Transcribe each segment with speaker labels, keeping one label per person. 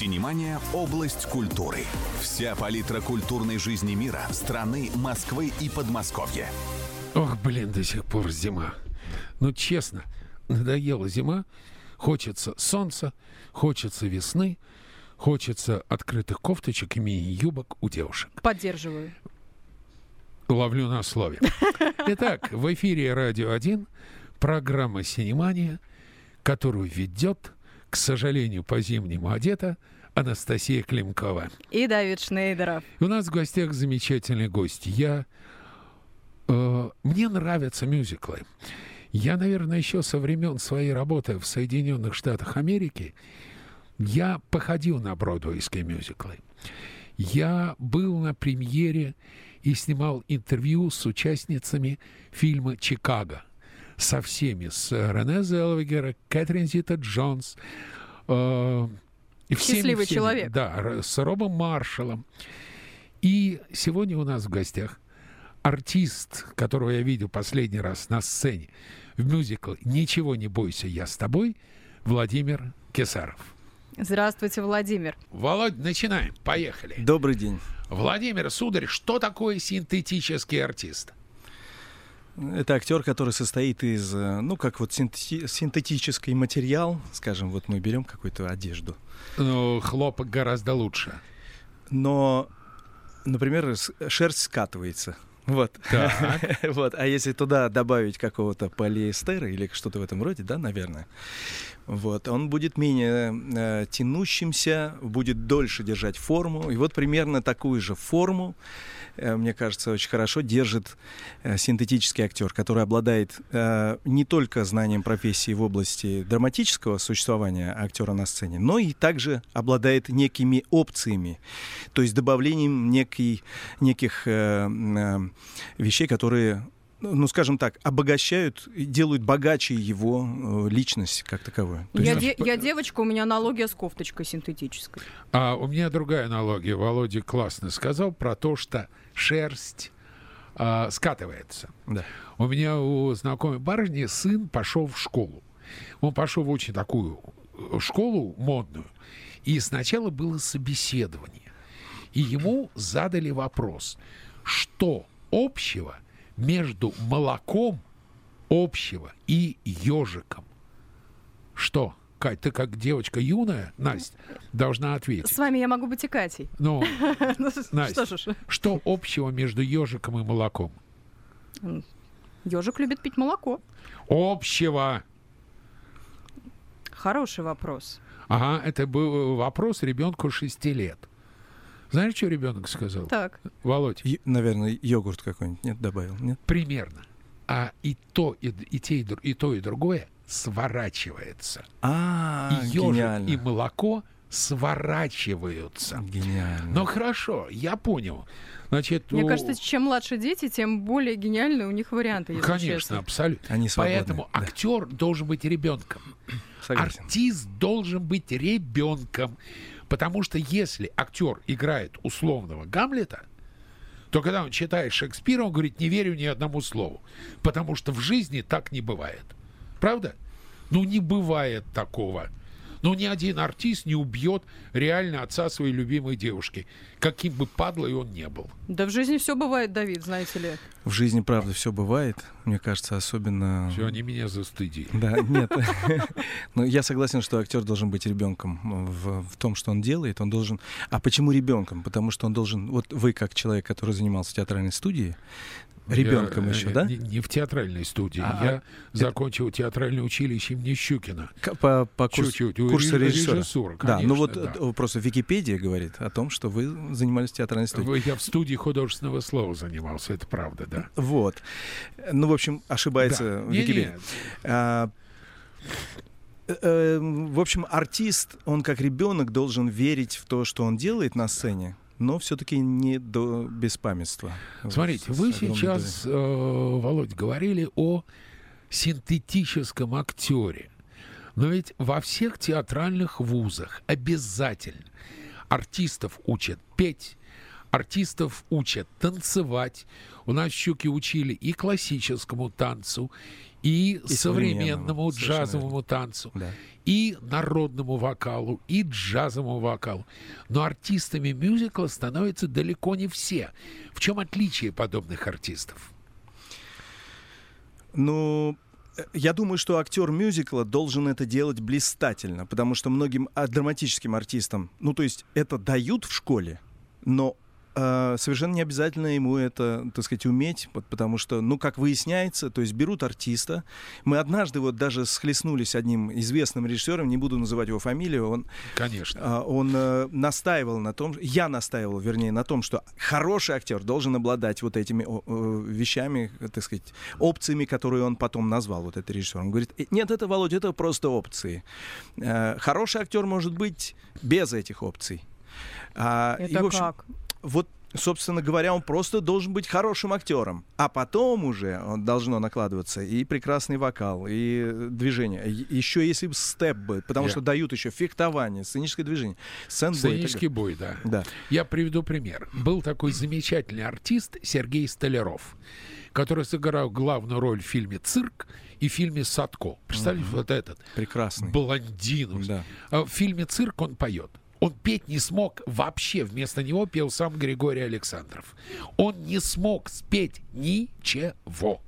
Speaker 1: Синемания – область культуры. Вся палитра культурной жизни мира, страны, Москвы и Подмосковья.
Speaker 2: Ох, блин, до сих пор зима. Ну, честно, надоела зима. Хочется солнца, хочется весны, хочется открытых кофточек и мини-юбок у девушек.
Speaker 3: Поддерживаю.
Speaker 2: Ловлю на слове. Итак, в эфире «Радио 1» программа «Синемания», которую ведет, к сожалению, по-зимнему одета Анастасия Климкова.
Speaker 3: И Давид Шнейдеров.
Speaker 2: И у нас в гостях замечательный гость. Я... Э, мне нравятся мюзиклы. Я, наверное, еще со времен своей работы в Соединенных Штатах Америки я походил на бродвейские мюзиклы. Я был на премьере и снимал интервью с участницами фильма «Чикаго». Со всеми, с Рене Зелвегера, Кэтрин Зита Джонс. Э, и всеми,
Speaker 3: Счастливый
Speaker 2: всеми,
Speaker 3: человек.
Speaker 2: Да, с Робом Маршалом. И сегодня у нас в гостях артист, которого я видел последний раз на сцене в мюзикле «Ничего не бойся, я с тобой» Владимир Кесаров.
Speaker 3: Здравствуйте, Владимир.
Speaker 2: Володь, начинаем. Поехали.
Speaker 4: Добрый день.
Speaker 2: Владимир, сударь, что такое синтетический артист?
Speaker 4: Это актер, который состоит из, э, ну, как вот синтети- синтетический материал, скажем, вот мы берем какую-то одежду,
Speaker 2: Ну, хлопок гораздо лучше.
Speaker 4: но, например, шерсть скатывается. Вот. Вот. А если туда добавить какого-то полиэстера или что-то в этом роде, да, наверное, вот, он будет менее э, тянущимся, будет дольше держать форму. И вот примерно такую же форму, э, мне кажется, очень хорошо держит э, синтетический актер, который обладает э, не только знанием профессии в области драматического существования актера на сцене, но и также обладает некими опциями, то есть добавлением некий, неких э, э, вещей, которые ну, скажем так, обогащают и делают богаче его э, личность как таковую. То
Speaker 3: Я,
Speaker 4: есть-
Speaker 3: де- я девочка, у меня аналогия с кофточкой синтетической.
Speaker 2: А у меня другая аналогия. Володя классно сказал про то, что шерсть а, скатывается.
Speaker 4: Да.
Speaker 2: У меня у знакомой барышни сын пошел в школу. Он пошел в очень такую э, школу модную. И сначала было собеседование. И ему задали вопрос, что общего между молоком общего и ежиком? Что? Кать, ты как девочка юная, Настя, должна ответить.
Speaker 3: С вами я могу быть и Катей.
Speaker 2: Ну,
Speaker 3: Ну,
Speaker 2: Настя.
Speaker 3: Что
Speaker 2: что общего между ежиком и молоком?
Speaker 3: ежик любит пить молоко.
Speaker 2: Общего.
Speaker 3: Хороший вопрос.
Speaker 2: Ага, это был вопрос ребенку 6 лет. Знаешь, что ребенок сказал?
Speaker 3: Так,
Speaker 2: Володь,
Speaker 4: И, наверное, йогурт какой-нибудь, нет, добавил, нет?
Speaker 2: примерно. А и то, и, и, те, и, и то, и другое сворачивается.
Speaker 4: А,
Speaker 2: и ежик,
Speaker 4: гениально.
Speaker 2: и молоко сворачиваются.
Speaker 4: Гениально.
Speaker 2: Ну хорошо, я понял. Значит,
Speaker 3: мне
Speaker 2: у-
Speaker 3: кажется, чем младше дети, тем более гениальные у них варианты, если
Speaker 2: конечно,
Speaker 3: честно.
Speaker 2: абсолютно.
Speaker 4: Они свободны,
Speaker 2: Поэтому
Speaker 4: да.
Speaker 2: актер должен быть ребенком.
Speaker 4: Согласен.
Speaker 2: Артист должен быть ребенком. Потому что если актер играет условного Гамлета, то когда он читает Шекспира, он говорит, не верю ни одному слову. Потому что в жизни так не бывает. Правда? Ну, не бывает такого. Ну, ни один артист не убьет реально отца своей любимой девушки, каким бы падлой он не был.
Speaker 3: Да в жизни все бывает, Давид, знаете ли.
Speaker 4: В жизни, правда, все бывает. Мне кажется, особенно...
Speaker 2: Все, они меня застыдили.
Speaker 4: Да, нет. Но я согласен, что актер должен быть ребенком в, в том, что он делает. Он должен. А почему ребенком? Потому что он должен. Вот вы, как человек, который занимался в театральной студии, ребенком
Speaker 2: Я,
Speaker 4: еще,
Speaker 2: э,
Speaker 4: да?
Speaker 2: Не, не в театральной студии.
Speaker 4: А,
Speaker 2: Я закончил театральное училище имени Щукина.
Speaker 4: К- По, по курс-
Speaker 2: Чуть-чуть.
Speaker 4: Курсу
Speaker 2: ре-
Speaker 4: режиссера.
Speaker 2: режиссура,
Speaker 4: да, ну
Speaker 2: конечно,
Speaker 4: вот
Speaker 2: да.
Speaker 4: э, просто Википедия говорит о том, что вы занимались в театральной студией.
Speaker 2: Вы- Я в студии художественного слова занимался, это правда, да.
Speaker 4: Вот. Ну, в общем, ошибается
Speaker 2: Да.
Speaker 4: Википедия. А, э, э, в общем, артист, он как ребенок должен верить в то, что он делает на сцене, но все-таки не до беспамятства.
Speaker 2: Смотрите,
Speaker 4: Вот,
Speaker 2: вы сейчас, э, Володь, говорили о синтетическом актере. Но ведь во всех театральных вузах обязательно артистов учат петь, Артистов учат танцевать. У нас щуки учили и классическому танцу, и,
Speaker 4: И
Speaker 2: современному джазовому танцу,
Speaker 4: Да.
Speaker 2: и народному вокалу, и джазовому вокалу. Но артистами мюзикла становятся далеко не все. В чем отличие подобных артистов?
Speaker 4: Ну, э, я думаю, что актер мюзикла должен это делать блистательно, потому что многим а, драматическим артистам, ну, то есть это дают в школе, но совершенно не обязательно ему это, так сказать, уметь, вот потому что, ну, как выясняется, то есть берут артиста. Мы однажды вот даже схлестнулись с одним известным режиссером, не буду называть его фамилию, он
Speaker 2: Конечно.
Speaker 4: а, он э, настаивал на том, я настаивал, вернее, на том, что хороший актер должен обладать вот этими э, вещами, так сказать, опциями, которые он потом назвал, вот этот режиссер. Он говорит, «Э, нет, это, Володя, это просто опции. Э, Хороший актер может быть без этих опций. А, и,
Speaker 3: Это
Speaker 4: в общем,
Speaker 3: как?
Speaker 4: Вот, собственно говоря, он просто должен быть хорошим актером. А потом уже он должно накладываться и прекрасный вокал, и э, движение. Еще если бы степ бы, потому
Speaker 2: Я-
Speaker 4: что дают еще фехтование, сценическое движение, сценбой и так
Speaker 2: Сценический бой, да.
Speaker 4: Да.
Speaker 2: Я приведу пример. Был такой замечательный артист Сергей Столяров, который сыграл главную роль в фильме «Цирк» и в фильме «Садко». Представляете, вот этот
Speaker 4: Прекрасный.
Speaker 2: блондин.
Speaker 4: Да.
Speaker 2: А В фильме «Цирк» он поет. Он петь не смог вообще. Вместо него пел сам Григорий Александров. Он не смог спеть ничего.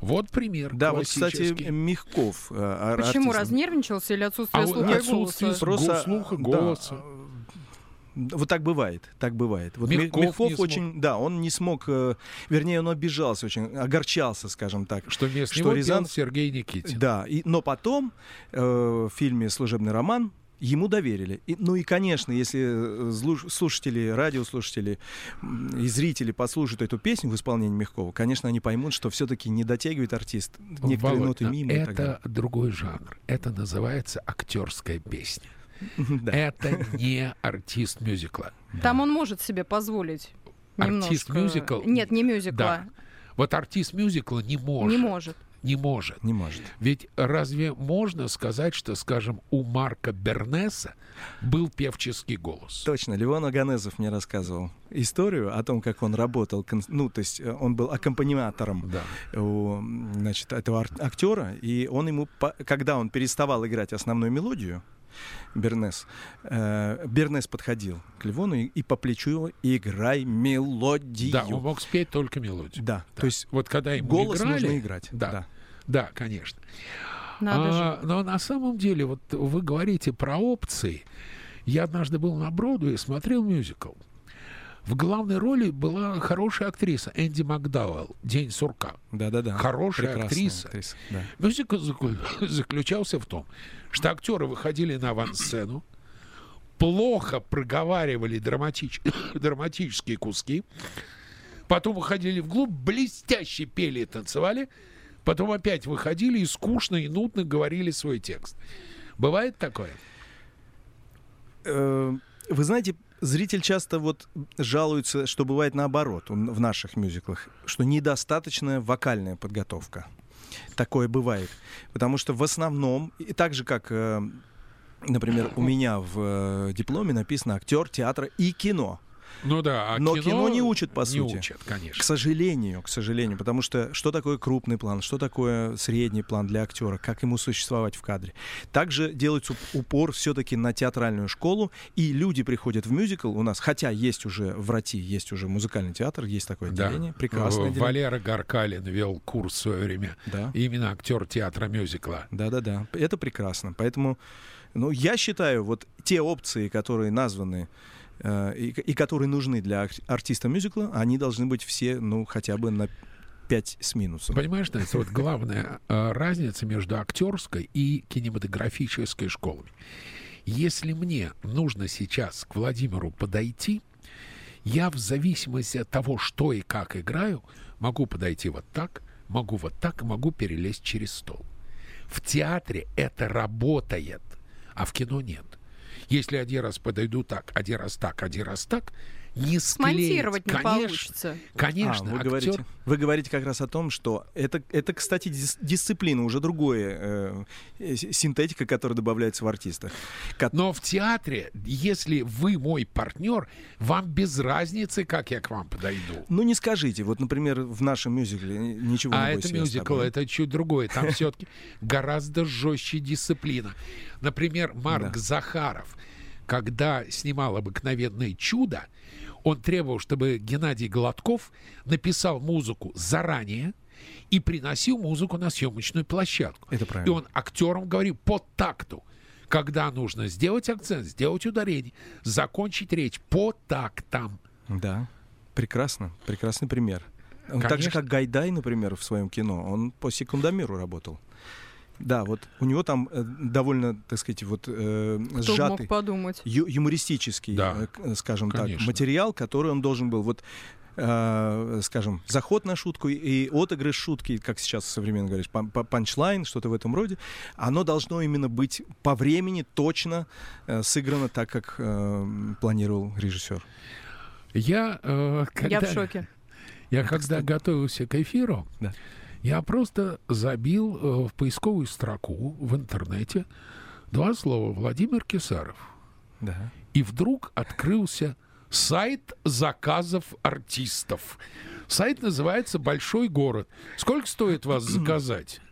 Speaker 2: Вот пример.
Speaker 4: Да, вот, кстати. Мягков. э,
Speaker 3: Почему
Speaker 4: артист.
Speaker 3: разнервничался или отсутствие
Speaker 2: А
Speaker 3: слуха и
Speaker 2: отсутствие
Speaker 3: голоса?
Speaker 2: слуха.
Speaker 4: Просто,
Speaker 2: слуха,
Speaker 4: да,
Speaker 2: голоса.
Speaker 4: э, Вот так бывает, так бывает. Вот Мя-
Speaker 2: Мягков
Speaker 4: Мягков
Speaker 2: смог.
Speaker 4: очень, да, он не смог, э, вернее, он обижался очень, огорчался, скажем так.
Speaker 2: Что вместо
Speaker 4: что
Speaker 2: него
Speaker 4: Рязан-
Speaker 2: пел Сергей Никитин.
Speaker 4: Да, и, но потом э, в фильме «Служебный роман» ему доверили. И, ну и, конечно, если э, слушатели, радиослушатели и зрители послушают эту песню в исполнении Мягкова, конечно, они поймут, что все-таки не дотягивает артист. Некоторые
Speaker 2: Володь,
Speaker 4: ноты
Speaker 2: но
Speaker 4: мимо. и так далее.
Speaker 2: это другой жанр. Это называется актерская песня.
Speaker 4: Да.
Speaker 2: Это не артист мюзикла.
Speaker 3: Там он может себе позволить
Speaker 2: Артист
Speaker 3: немножко...
Speaker 2: мюзикл?
Speaker 3: Нет, не мюзикла.
Speaker 2: Да. Вот артист мюзикла не может.
Speaker 3: Не может.
Speaker 2: Не может.
Speaker 4: Не может.
Speaker 2: Ведь разве можно сказать, что, скажем, у Марка Бернеса был певческий голос?
Speaker 4: Точно, Левон Аганезов мне рассказывал историю о том, как он работал, ну, то есть э, он был аккомпаниатором
Speaker 2: Да.
Speaker 4: у, значит, этого актера, и он ему, когда он переставал играть основную мелодию, Бернес, э, Бернес подходил к Левону и, и по плечу его «играй мелодию».
Speaker 2: Да, он мог спеть только мелодию.
Speaker 4: Да, то есть
Speaker 2: Вот когда ему
Speaker 4: голос
Speaker 2: играли,
Speaker 4: нужно играть.
Speaker 2: Да, да,
Speaker 4: да.
Speaker 2: конечно.
Speaker 3: Надо же.
Speaker 2: А, но на самом деле, вот вы говорите про опции. Я однажды был на Броду и смотрел мюзикл. В главной роли была хорошая актриса Энди Макдауэлл «День сурка».
Speaker 4: Да-да-да.
Speaker 2: Хорошая
Speaker 4: Прекрасная
Speaker 2: актриса.
Speaker 4: да.
Speaker 2: Мюзикл заключался в том, что актеры выходили на авансцену, плохо проговаривали драматич- драматические куски, потом выходили вглубь, блестяще пели и танцевали, потом опять выходили и скучно и нудно говорили свой текст. Бывает такое?
Speaker 4: Э, Вы знаете, зритель часто вот жалуется, что бывает наоборот в наших мюзиклах, что недостаточная вокальная подготовка. Такое бывает. Потому что в основном, и так же как, э, например, у меня в э, дипломе написано актер театра и кино.
Speaker 2: Ну да, а
Speaker 4: Но кино не учат, по
Speaker 2: не
Speaker 4: сути.
Speaker 2: учат, конечно.
Speaker 4: К сожалению, к сожалению, потому что что такое крупный план, что такое средний план для актера, как ему существовать в кадре. Также делается уп- упор все-таки на театральную школу, и люди приходят в мюзикл у нас, хотя есть уже в РАТИ, есть уже музыкальный театр, есть такое
Speaker 2: Да.
Speaker 4: отделение, прекрасное
Speaker 2: В-
Speaker 4: отделение.
Speaker 2: Валера Гаркалин вел курс в свое время.
Speaker 4: Да.
Speaker 2: Именно актер театра мюзикла.
Speaker 4: Да-да-да, это прекрасно. Поэтому, ну, я считаю, вот те опции, которые названы и, и которые нужны для ар- артиста мюзикла, они должны быть все, ну, хотя бы на 5 с минусом.
Speaker 2: Понимаешь, Настя, вот главная э, разница между актерской и кинематографической школами. Если мне нужно сейчас к Владимиру подойти, я в зависимости от того, что и как играю, могу подойти вот так, могу вот так, могу перелезть через стол. В театре это работает, а в кино нет. Если один раз подойду так, один раз так, один раз так, не склеить.
Speaker 3: Смонтировать не
Speaker 2: конечно,
Speaker 3: получится.
Speaker 2: конечно.
Speaker 4: А, вы,
Speaker 2: актер-
Speaker 4: говорите, вы говорите как раз о том, что это, это кстати, дис- дисциплина, уже другое, э, синтетика, которая добавляется в артиста. Ко-
Speaker 2: Но в театре, если вы мой партнер, вам без разницы, как я к вам подойду.
Speaker 4: Ну, не скажите, вот, например, в нашем мюзикле ничего
Speaker 2: А
Speaker 4: не
Speaker 2: это
Speaker 4: я с
Speaker 2: мюзикл, это чуть другое. Там все-таки гораздо жестче дисциплина. Например, Марк
Speaker 4: Да.
Speaker 2: Захаров, когда снимал «Обыкновенное чудо», он требовал, чтобы Геннадий Гладков написал музыку заранее и приносил музыку на съемочную площадку.
Speaker 4: Это
Speaker 2: И
Speaker 4: правильно.
Speaker 2: он актерам говорил по такту. Когда нужно сделать акцент, сделать ударение, закончить речь по тактам.
Speaker 4: Да, прекрасно, прекрасный пример. Он так же, как Гайдай, например, в своем кино, он по секундомеру работал. Да, вот у него там э, довольно, так сказать, вот э,
Speaker 3: Кто
Speaker 4: сжатый,
Speaker 3: мог подумать?
Speaker 4: ю- юмористический,
Speaker 2: Да.
Speaker 4: э, к- скажем так,
Speaker 2: Конечно.
Speaker 4: материал, который он должен был вот э, скажем, заход на шутку и отыгрыш шутки, как сейчас современно говоришь, пан- пан- панчлайн, что-то в этом роде, оно должно именно быть по времени точно э, сыграно так, как э, планировал режиссер.
Speaker 2: Я, э,
Speaker 3: Я
Speaker 2: когда-
Speaker 3: в шоке.
Speaker 2: Я когда готовился к эфиру,
Speaker 4: Да.
Speaker 2: Я просто забил э, в поисковую строку в интернете два слова Владимир Кисаров.
Speaker 4: Да.
Speaker 2: И вдруг открылся сайт заказов артистов. Сайт называется «Большой город». Сколько стоит вас заказать?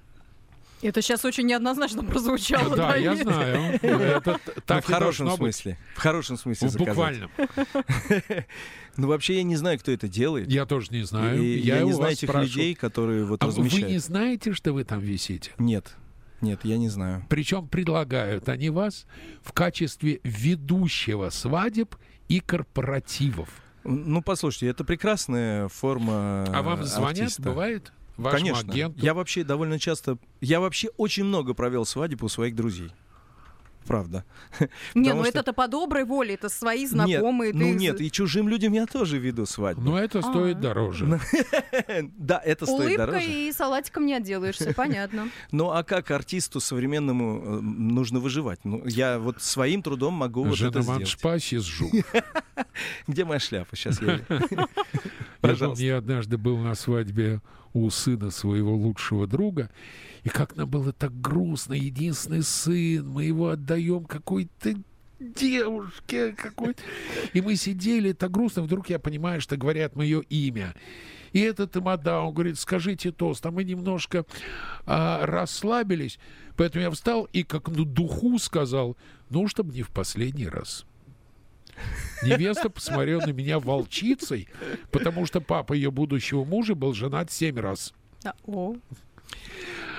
Speaker 3: Это сейчас очень неоднозначно прозвучало.
Speaker 2: Да, я знаю. Это
Speaker 4: Ну,
Speaker 2: так
Speaker 4: в хорошем смысле. В хорошем смысле
Speaker 2: В
Speaker 4: заказать.
Speaker 2: буквальном.
Speaker 4: Ну, вообще, я не знаю, кто это делает.
Speaker 2: Я тоже не знаю. Я
Speaker 4: не знаю этих людей, которые вот
Speaker 2: А вы
Speaker 4: размещают.
Speaker 2: не знаете, что вы там висите?
Speaker 4: Нет. Нет, я не знаю.
Speaker 2: Причем предлагают они вас в качестве ведущего свадеб и корпоративов.
Speaker 4: Ну, послушайте, это прекрасная форма
Speaker 2: А вам звонят,
Speaker 4: артиста.
Speaker 2: бывает? Вашему
Speaker 4: Конечно.
Speaker 2: агенту?
Speaker 4: Я вообще довольно часто... Я вообще очень много провел свадеб у своих друзей. Правда.
Speaker 3: Не, ну
Speaker 4: что-
Speaker 3: это-то по доброй воле, это свои
Speaker 4: Нет,
Speaker 3: знакомые.
Speaker 4: ну
Speaker 3: ты-
Speaker 4: нет, и чужим людям я тоже веду свадьбу.
Speaker 2: Но это стоит
Speaker 3: А.
Speaker 2: дороже.
Speaker 4: Да, это стоит
Speaker 3: Улыбкой
Speaker 4: дороже.
Speaker 3: и салатиком не отделаешься, понятно.
Speaker 4: Ну а как артисту современному э, нужно выживать? Ну, я вот своим трудом могу вот это сделать.
Speaker 2: Шпаси сжуг.
Speaker 4: Где моя шляпа? Сейчас я...
Speaker 2: Я
Speaker 4: Пожалуйста.
Speaker 2: я однажды был на свадьбе у сына своего лучшего друга, и как нам было так грустно, единственный сын, мы его отдаем какой-то девушке какой-то. И мы сидели, так грустно, вдруг я понимаю, что говорят мое имя. И этот Имада, он говорит, скажите тост, а мы немножко а, расслабились, поэтому я встал и как на духу сказал, ну, чтобы не в последний раз. Невеста посмотрела на меня волчицей, потому что папа ее будущего мужа был женат семь раз.
Speaker 3: А, О,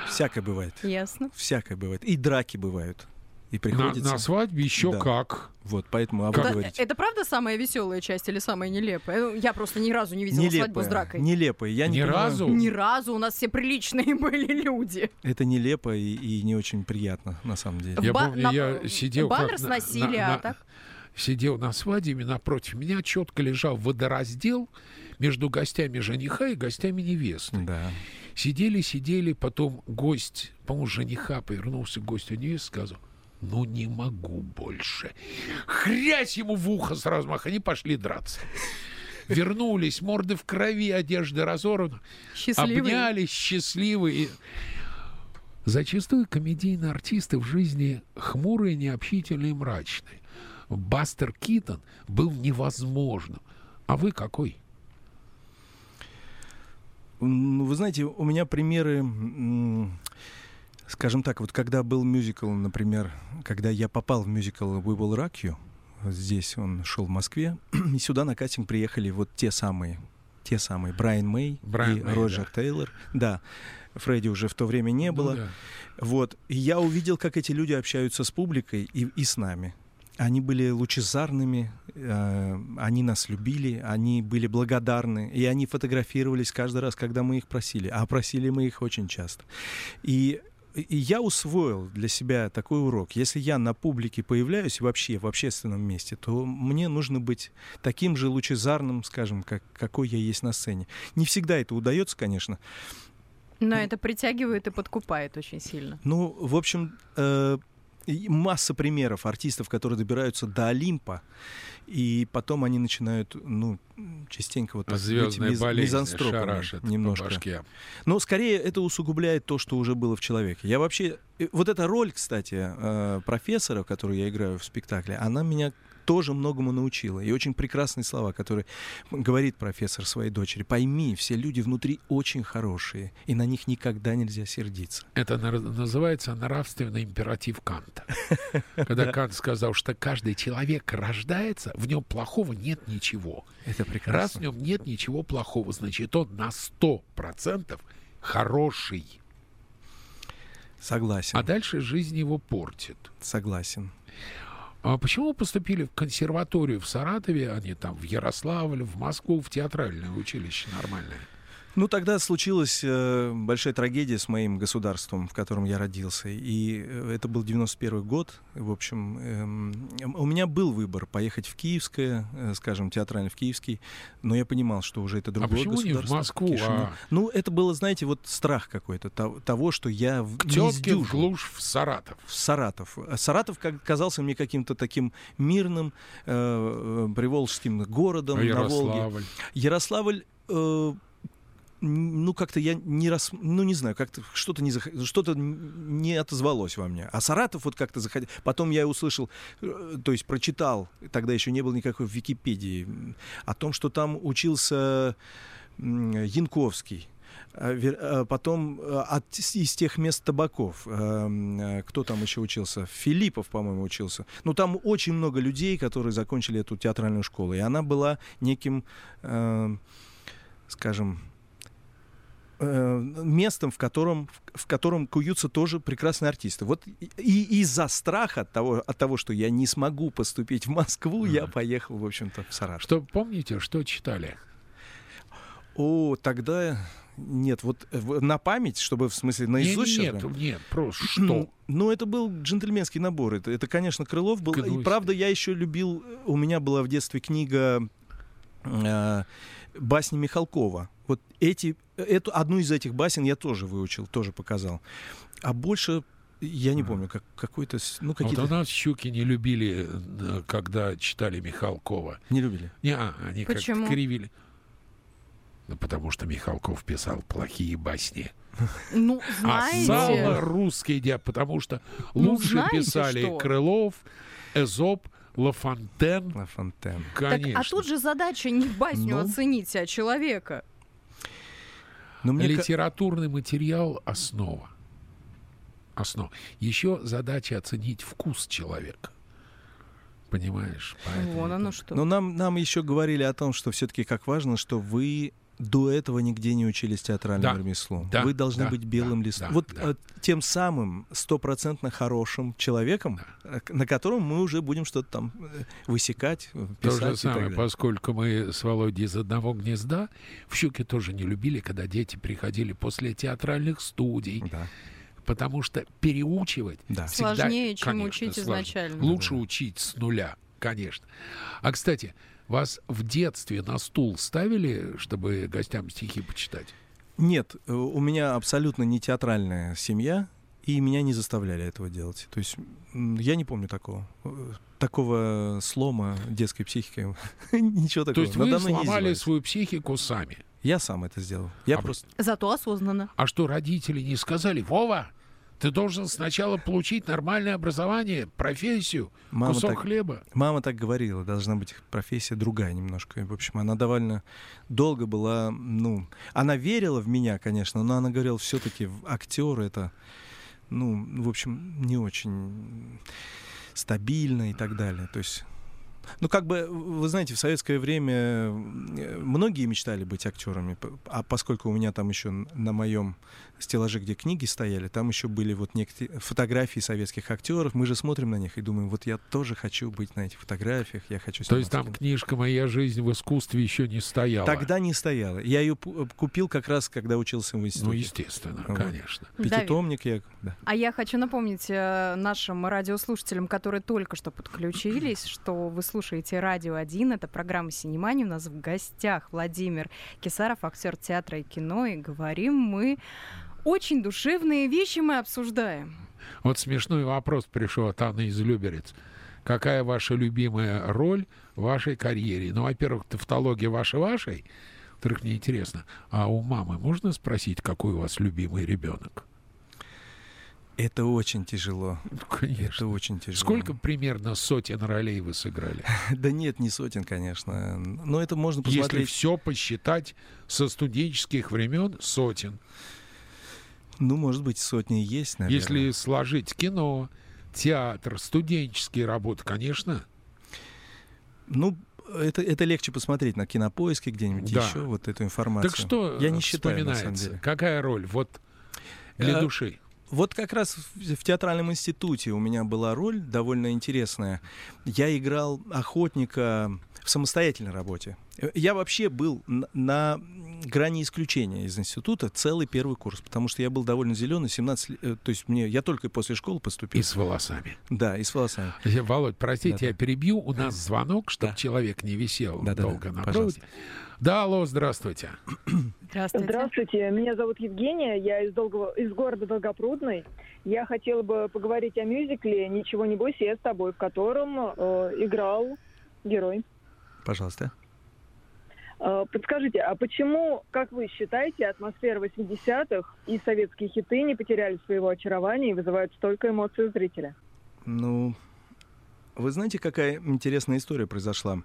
Speaker 4: Всякое бывает.
Speaker 3: ясно.
Speaker 4: Всякое бывает. И драки бывают. И
Speaker 2: На,
Speaker 4: приходится...
Speaker 2: на свадьбе еще
Speaker 4: Да.
Speaker 2: как.
Speaker 4: Вот, поэтому а
Speaker 3: Это,
Speaker 4: говорите.
Speaker 3: это правда самая веселая часть или самая нелепая? Э, Я просто ни разу не видела свадьбу с дракой.
Speaker 4: Нелепое. Я не
Speaker 2: Ни
Speaker 4: понимаю.
Speaker 2: разу?
Speaker 3: Ни разу у нас все приличные были люди.
Speaker 4: Это нелепо и, и не очень приятно, на самом деле.
Speaker 2: Я
Speaker 3: Ба-
Speaker 2: помню,
Speaker 3: на-
Speaker 2: я сидел...
Speaker 3: баннер
Speaker 2: как
Speaker 3: с
Speaker 2: на-
Speaker 3: насилия,
Speaker 2: на-
Speaker 3: а
Speaker 2: на-
Speaker 3: так?
Speaker 2: Сидел на свадьбе, напротив меня четко лежал водораздел между гостями жениха и гостями невесты.
Speaker 4: Да.
Speaker 2: Сидели, сидели, потом гость, по-моему, жениха повернулся к гостю невесты, сказал, ну не могу больше. Хрясь ему в ухо с размаха, они пошли драться. Вернулись, морды в крови, одежда разорвана.
Speaker 3: Счастливые.
Speaker 2: Обнялись, счастливые. Зачастую комедийные артисты в жизни хмурые, необщительные и мрачные. Бастер Китон был невозможным. А вы какой?
Speaker 4: Ну, Вы знаете, у меня примеры, скажем так, вот когда был мюзикл, например, когда я попал в мюзикл «We Will Rock You», здесь он шел в Москве, и сюда на кастинг приехали вот те самые, те самые, Брайан Мэй
Speaker 2: Брайан
Speaker 4: и
Speaker 2: Мэй,
Speaker 4: Роджер Тейлор. Да, Фредди уже в то время не было.
Speaker 2: Ну да.
Speaker 4: Вот. И я увидел, как эти люди общаются с публикой и, и с нами. Они были лучезарными, э, они нас любили, они были благодарны, и они фотографировались каждый раз, когда мы их просили. А просили мы их очень часто. И, и я усвоил для себя такой урок. Если я на публике появляюсь вообще в общественном месте, то мне нужно быть таким же лучезарным, скажем, как, какой я есть на сцене. Не всегда это удается, конечно,
Speaker 3: Но это притягивает и подкупает очень сильно.
Speaker 4: Ну, в общем, э, масса примеров артистов, которые добираются до Олимпа, и потом они начинают, ну, частенько вот так
Speaker 2: быть миз,
Speaker 4: мизанстропами немножко. Но скорее это усугубляет то, что уже было в человеке. Я вообще... Э, вот эта роль, кстати, э, профессора, которую я играю в спектакле, она меня тоже многому научила. И очень прекрасные слова, которые говорит профессор своей дочери. Пойми, все люди внутри очень хорошие, и на них никогда нельзя сердиться.
Speaker 2: Это называется нравственный императив Канта. Когда Кант сказал, что каждый человек рождается, в нем плохого нет ничего.
Speaker 4: Это прекрасно.
Speaker 2: Раз в нем нет ничего плохого, значит, он на сто процентов хороший.
Speaker 4: Согласен.
Speaker 2: А дальше жизнь его портит.
Speaker 4: Согласен.
Speaker 2: А почему поступили в консерваторию в Саратове, а не там в Ярославль, в Москву, в театральное училище нормальное?
Speaker 4: Ну, тогда случилась э, большая трагедия с моим государством, в котором я родился. И э, это был 91 год. В общем, э, у меня был выбор поехать в Киевское, э, скажем, театрально в Киевский, но я понимал, что уже это другое
Speaker 2: а почему
Speaker 4: государство.
Speaker 2: не в Москву, а...
Speaker 4: Ну, это было, знаете, вот страх какой-то того, что я в
Speaker 2: К тетке в глушь в Саратов.
Speaker 4: В Саратов. Саратов казался мне каким-то таким мирным, э, э приволжским городом
Speaker 2: а
Speaker 4: на Волге. Ярославль э, ну, как-то я не раз, ну, не знаю, как-то что-то не, зах... что-то не отозвалось во мне. А Саратов вот как-то заходил. Потом я услышал, э, то есть прочитал, тогда еще не было никакой в Википедии, о том, что там учился Янковский. А а потом э, от, из тех мест табаков. Э, кто там еще учился? Филиппов, по-моему, учился. Ну, там очень много людей, которые закончили эту театральную школу. И она была неким, скажем, Э, местом, в котором, в котором куются тоже прекрасные артисты. Вот и из-за страха от того, от того, что я не смогу поступить в Москву, mm. я поехал, в общем-то, в Саратов.
Speaker 2: Что помните, что читали?
Speaker 4: О, тогда нет, вот на память, чтобы в смысле наизусть.
Speaker 2: Нет, нет, нет, просто что?
Speaker 4: Ну, это был джентльменский набор. Это, это конечно, Крылов был. И правда, я еще любил. У меня была в детстве книга э, басни Михалкова. Вот эти, эту, одну из этих басен я тоже выучил, тоже показал. А больше я не помню, как какой-то, ну какие-то.
Speaker 2: Вот у нас щуки не любили, э, когда читали Михалкова.
Speaker 4: Не любили?
Speaker 2: Не, а, они как-то кривили. Ну, потому что Михалков писал плохие басни.
Speaker 3: Ну, а знаете... А
Speaker 2: Сало русский диап, потому что ну, лучше писали что? Крылов, Эзоп, Лафонтен.
Speaker 4: Лафонтен.
Speaker 3: Конечно. Так, а тут же задача не басню ну... оценить, а человека.
Speaker 2: Но мне Литературный материал — основа. Основа. Еще задача оценить вкус человека. Понимаешь?
Speaker 3: Поэтому Вон оно что.
Speaker 4: Но нам, нам еще говорили о том, что все-таки как важно, что вы до этого нигде не учились театральному да, ремеслу. Да, Вы должны да, быть белым да, листом. Да, вот да. Э, тем самым стопроцентно хорошим человеком, да. Э, на котором мы уже будем что-то там э, высекать, писать.
Speaker 2: То же самое, поскольку мы с Володей из одного гнезда, в Щуке тоже не любили, когда дети приходили после театральных студий.
Speaker 4: Да
Speaker 2: потому что переучивать
Speaker 3: да. всегда, сложнее, чем конечно, учить сложнее. изначально.
Speaker 2: Лучше да. учить с нуля, конечно. А кстати, вас в детстве на стул ставили, чтобы гостям стихи почитать?
Speaker 4: Нет, э, у меня абсолютно не театральная семья, и меня не заставляли этого делать. То есть я не помню такого. Э, такого слома детской психики. Ничего такого.
Speaker 2: То есть вы сломали свою психику сами?
Speaker 4: Я сам это сделал. Я а просто...
Speaker 3: Зато осознанно.
Speaker 2: А что родители не сказали? Вова, ты должен сначала получить нормальное образование, профессию, мама кусок
Speaker 4: так,
Speaker 2: хлеба.
Speaker 4: Мама так говорила, должна быть профессия другая немножко. В общем, она довольно долго была, ну, она верила в меня, конечно, но она говорила, все-таки актер это, ну, в общем, не очень стабильно и так далее. То есть ну, как бы, вы знаете, в советское время э, многие мечтали быть актерами, а поскольку у меня там еще на моем стеллаже, где книги стояли, там еще были вот некоторые фотографии советских актеров. Мы же смотрим на них и думаем, вот я тоже хочу быть на этих фотографиях, я хочу.
Speaker 2: То есть там книжка «Моя жизнь в искусстве» еще не стояла?
Speaker 4: Тогда не стояла. Я ее купил как раз, когда учился в институте.
Speaker 2: Ну, естественно, вот. конечно.
Speaker 4: Пятитомник я.
Speaker 3: Да. А я хочу напомнить э, нашим радиослушателям, которые только что подключились, что вы слушаете «Радио 1». Это программа «Синемания». У нас в гостях Владимир Кисаров, актер театра и кино. И говорим мы очень душевные вещи мы обсуждаем.
Speaker 2: Вот смешной вопрос пришел от Анны из Люберец. Какая ваша любимая роль в вашей карьере? Ну, во-первых, тавтология ваша вашей. Во-вторых, мне интересно, а у мамы можно спросить, какой у вас любимый ребенок?
Speaker 4: Это очень тяжело.
Speaker 2: Ну, конечно.
Speaker 4: Это очень тяжело.
Speaker 2: Сколько примерно сотен ролей вы сыграли?
Speaker 4: Да нет, не сотен, конечно. Но это можно
Speaker 2: Если
Speaker 4: посмотреть.
Speaker 2: все посчитать со студенческих времен, сотен.
Speaker 4: Ну, может быть, сотни есть, наверное.
Speaker 2: Если сложить кино, театр, студенческие работы, конечно.
Speaker 4: Ну, это, это легче посмотреть на кинопоиске где-нибудь
Speaker 2: Да.
Speaker 4: еще, вот эту информацию.
Speaker 2: Так что
Speaker 4: Я не считаю, на самом деле.
Speaker 2: Какая роль? Вот для
Speaker 4: Э,
Speaker 2: души.
Speaker 4: Вот как раз в театральном институте у меня была роль довольно интересная. Я играл охотника в самостоятельной работе. Э, Я вообще был на, на грани исключения из института целый первый курс, потому что я был довольно зеленый, 17 лет, э, то есть мне, я только после школы поступил.
Speaker 2: И с волосами.
Speaker 4: Да, и с волосами.
Speaker 2: Э, Володь, простите,
Speaker 4: Да-да.
Speaker 2: я перебью. У нас звонок, чтобы
Speaker 4: Да.
Speaker 2: человек не висел
Speaker 4: Да-да-да,
Speaker 2: долго на
Speaker 4: пожалуйста.
Speaker 2: проводе. Да, алло, здравствуйте.
Speaker 3: Здравствуйте.
Speaker 5: Здравствуйте, меня зовут Евгения, я из, Долгого, из города Долгопрудный. Я хотела бы поговорить о мюзикле «Ничего не бойся, я с тобой», в котором э, играл герой.
Speaker 4: Пожалуйста.
Speaker 5: Э, подскажите, а почему, как вы считаете, атмосфера 80-х и советские хиты не потеряли своего очарования и вызывают столько эмоций у зрителя?
Speaker 4: Ну, вы знаете, какая интересная история произошла?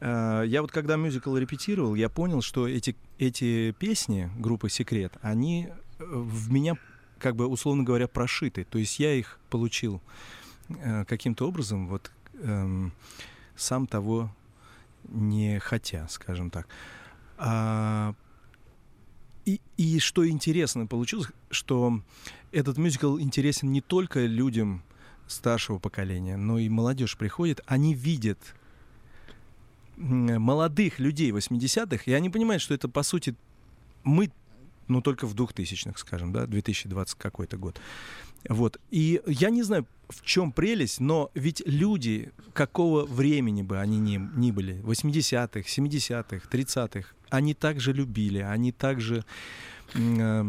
Speaker 4: Э, Я вот когда мюзикл репетировал, я понял, что эти, эти песни группы «Секрет», они э, в меня, как бы, условно говоря, прошиты. То есть я их получил каким-то образом, вот эм, сам того не хотя, скажем так. А, и, и что интересно получилось, что этот мюзикл интересен не только людям старшего поколения, но и молодежь приходит, они видят молодых людей 80-х, и они понимают, что это, по сути, мы, ну, только в 2000-х, скажем, да, 2020 какой-то год. Вот. И я не знаю, в чем прелесть, но ведь люди, какого времени бы они ни, ни были, 80-х, 70-х, 30-х, они также любили, они также э,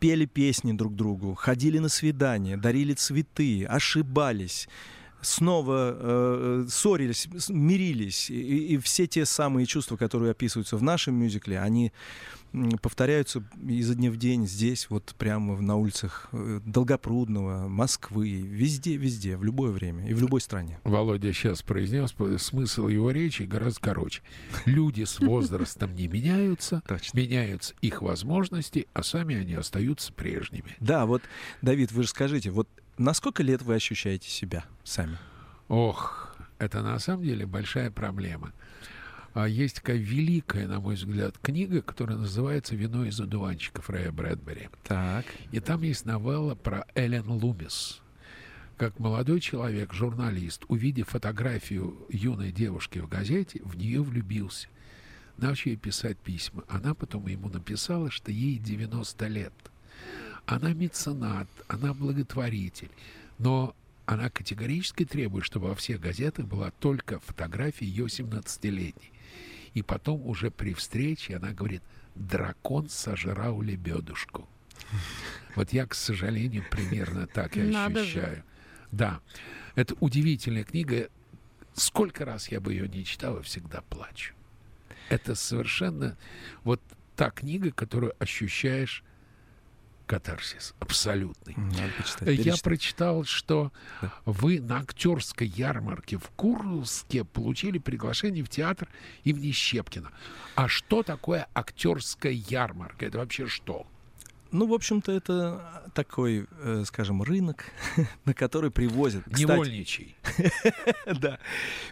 Speaker 4: пели песни друг другу, ходили на свидания, дарили цветы, ошибались, снова э, ссорились, с- мирились. И, и все те самые чувства, которые описываются в нашем мюзикле, они повторяются изо дня в день здесь, вот прямо на улицах э, Долгопрудного, Москвы, везде, везде, в любое время и в любой стране.
Speaker 2: Володя сейчас произнес п- смысл его речи гораздо короче. Люди с возрастом не меняются, меняются их возможности, а сами они остаются прежними.
Speaker 4: Да, вот, Давид, вы же скажите, вот на сколько лет вы ощущаете себя сами?
Speaker 2: Ох, это на самом деле большая проблема. А Есть такая великая, на мой взгляд, книга, которая называется «Вино из одуванчиков» Рэя Брэдбери.
Speaker 4: Так.
Speaker 2: И там есть новелла про Эллен Лумис. Как молодой человек, журналист, увидев фотографию юной девушки в газете, в нее влюбился. Начал ей писать письма. Она потом ему написала, что ей 90 лет. Она меценат, она благотворитель. Но она категорически требует, чтобы во всех газетах была только фотография ее 17-летней. И потом уже при встрече она говорит, дракон сожрал лебедушку. Вот я, к сожалению, примерно так и ощущаю. Да, это удивительная книга. Сколько раз я бы ее не читал, я всегда плачу. Это совершенно вот та книга, которую ощущаешь катарсис абсолютный.
Speaker 4: Надо почитать.
Speaker 2: Я прочитал, что
Speaker 4: Да.
Speaker 2: вы на актерской ярмарке в Курске получили приглашение в театр имени Щепкина. А что такое актерская ярмарка? Это вообще что?
Speaker 4: Ну, в общем-то, это такой, э, скажем, рынок, на который привозят. Кстати,
Speaker 2: Невольничий.
Speaker 4: да,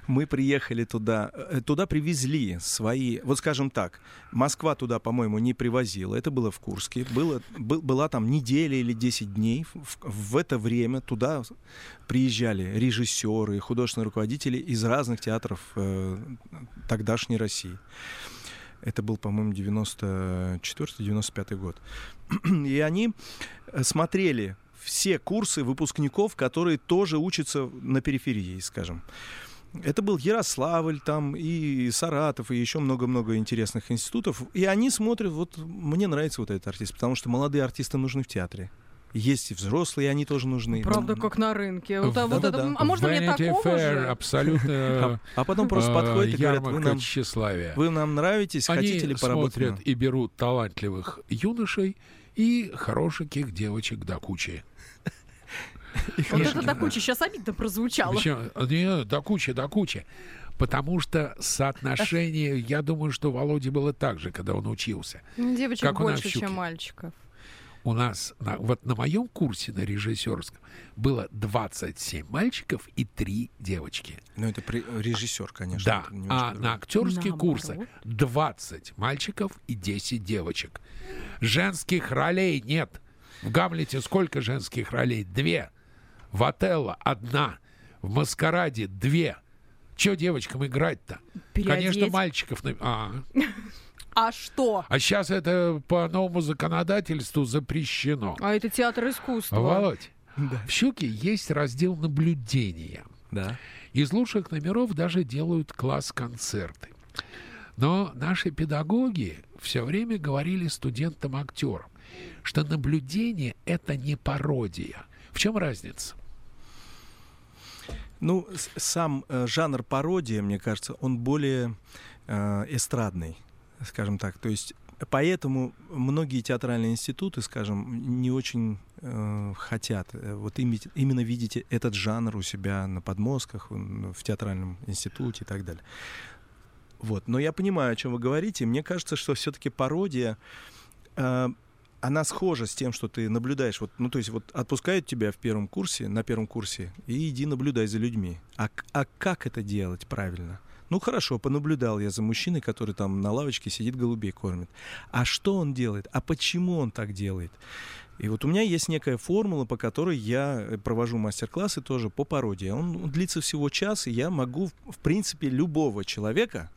Speaker 4: мы приехали туда, э, туда привезли свои, вот скажем так, Москва туда, по-моему, не привозила, это было в Курске, было, был- была там неделя или 10 дней, в, в это время туда приезжали режиссеры, художественные руководители из разных театров э, тогдашней России. Это был, по-моему, 94-95 год. И они э, смотрели все курсы выпускников, которые тоже учатся на периферии, скажем. Это был Ярославль там и Саратов, и еще много-много интересных институтов. И они смотрят, вот мне нравится вот этот артист, потому что молодые артисты нужны в театре. Есть и взрослые, они тоже нужны.
Speaker 3: Правда,
Speaker 4: Ну,
Speaker 3: как на рынке. Вот, а вот
Speaker 4: Да-да-да.
Speaker 3: это- а можно мне
Speaker 2: Vanity
Speaker 3: такого
Speaker 2: Fair
Speaker 3: же?
Speaker 2: абсолютно
Speaker 4: А, а потом просто
Speaker 2: э,
Speaker 4: подходят и говорят, вы нам,
Speaker 2: тщеславия.
Speaker 4: вы нам нравитесь,
Speaker 2: Они
Speaker 4: хотите ли поработать?
Speaker 2: смотрят
Speaker 4: нам?»
Speaker 2: и берут талантливых юношей и хорошеньких девочек до кучи.
Speaker 3: Вот это до кучи сейчас обидно прозвучало.
Speaker 2: Не, до кучи, до кучи. Потому что соотношение, я думаю, что Володе было так же, когда он учился.
Speaker 3: Девочек больше, чем мальчиков.
Speaker 2: У нас, на- вот на моем курсе на режиссерском было 27 мальчиков и 3 девочки.
Speaker 4: Ну, это при- режиссер, конечно.
Speaker 2: Да, а
Speaker 4: другое.
Speaker 2: на актерские
Speaker 3: Наоборот.
Speaker 2: курсы 20 мальчиков и 10 девочек. Женских ролей нет. В Гамлете сколько женских ролей? Две. В Отелло одна. В Маскараде две. Че девочкам играть-то? Конечно, мальчиков... на- А.
Speaker 3: А что?
Speaker 2: а сейчас это по новому законодательству запрещено.
Speaker 3: А это театр искусства.
Speaker 2: Володь, в «Щуке» есть раздел наблюдения.
Speaker 4: Да.
Speaker 2: Из лучших номеров даже делают класс-концерты. Но наши педагоги все время говорили студентам-актерам, что наблюдение — это не пародия. В чем разница?
Speaker 4: Ну, сам э, жанр пародия, мне кажется, он более э, эстрадный, скажем так. То есть поэтому многие театральные институты, скажем, не очень э, хотят э, вот иметь- именно видеть этот жанр у себя на подмостках, в театральном институте и так далее. Вот. Но я понимаю, о чем вы говорите. Мне кажется, что все-таки пародия э, она схожа с тем, что ты наблюдаешь. Вот, ну, то есть вот отпускают тебя в первом курсе, на первом курсе, и иди наблюдай за людьми. А, а как это делать правильно? Ну хорошо, понаблюдал я за мужчиной, который там на лавочке сидит, голубей кормит. А что он делает? А почему он так делает? И вот у меня есть некая формула, по которой я э, провожу мастер-классы тоже по пародии. Он длится всего час, и я могу, в- принципе, любого человека